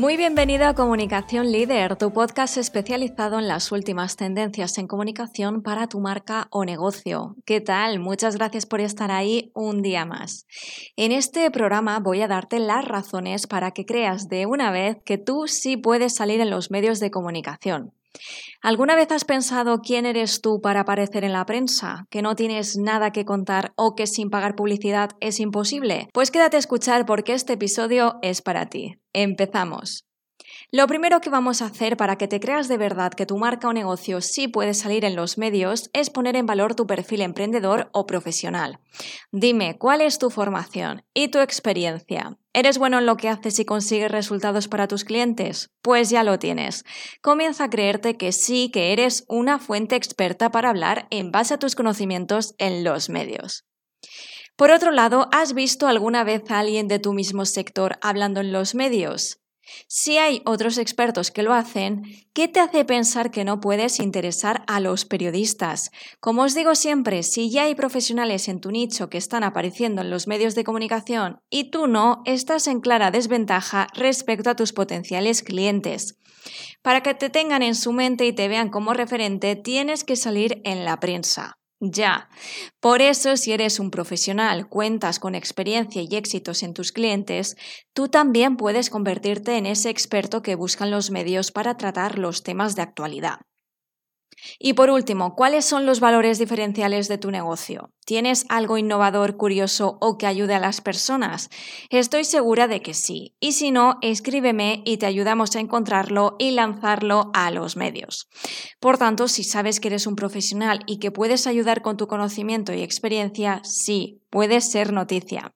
Muy bienvenido a Comunicación Líder, tu podcast especializado en las últimas tendencias en comunicación para tu marca o negocio. ¿Qué tal? Muchas gracias por estar ahí un día más. En este programa voy a darte las razones para que creas de una vez que tú sí puedes salir en los medios de comunicación. ¿Alguna vez has pensado quién eres tú para aparecer en la prensa? ¿Que no tienes nada que contar o que sin pagar publicidad es imposible? Pues quédate a escuchar porque este episodio es para ti. Empezamos. Lo primero que vamos a hacer para que te creas de verdad que tu marca o negocio sí puede salir en los medios es poner en valor tu perfil emprendedor o profesional. Dime, ¿cuál es tu formación y tu experiencia? ¿Eres bueno en lo que haces y consigues resultados para tus clientes? Pues ya lo tienes. Comienza a creerte que sí, que eres una fuente experta para hablar en base a tus conocimientos en los medios. Por otro lado, ¿has visto alguna vez a alguien de tu mismo sector hablando en los medios? Si hay otros expertos que lo hacen, ¿qué te hace pensar que no puedes interesar a los periodistas? Como os digo siempre, si ya hay profesionales en tu nicho que están apareciendo en los medios de comunicación y tú no, estás en clara desventaja respecto a tus potenciales clientes. Para que te tengan en su mente y te vean como referente, tienes que salir en la prensa. Ya. Por eso, si eres un profesional, cuentas con experiencia y éxitos en tus clientes, tú también puedes convertirte en ese experto que buscan los medios para tratar los temas de actualidad. Y por último, ¿cuáles son los valores diferenciales de tu negocio? ¿Tienes algo innovador, curioso o que ayude a las personas? Estoy segura de que sí. Y si no, escríbeme y te ayudamos a encontrarlo y lanzarlo a los medios. Por tanto, si sabes que eres un profesional y que puedes ayudar con tu conocimiento y experiencia, sí, puede ser noticia.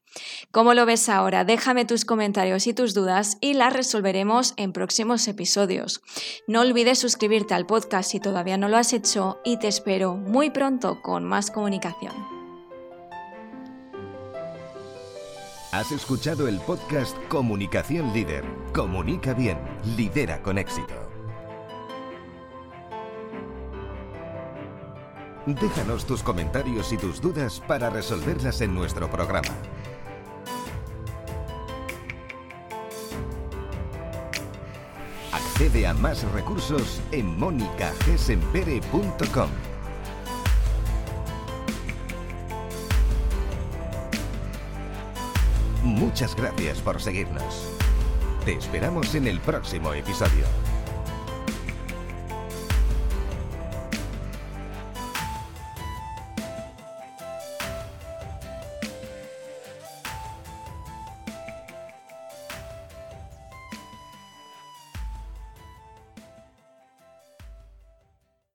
¿Cómo lo ves ahora? Déjame tus comentarios y tus dudas y las resolveremos en próximos episodios. No olvides suscribirte al podcast si todavía no lo has hecho y te espero muy pronto con más comunicación. Has escuchado el podcast Comunicación Líder. Comunica bien, lidera con éxito. Déjanos tus comentarios y tus dudas para resolverlas en nuestro programa. Accede a más recursos en monicagesempere.com. Muchas gracias por seguirnos. Te esperamos en el próximo episodio.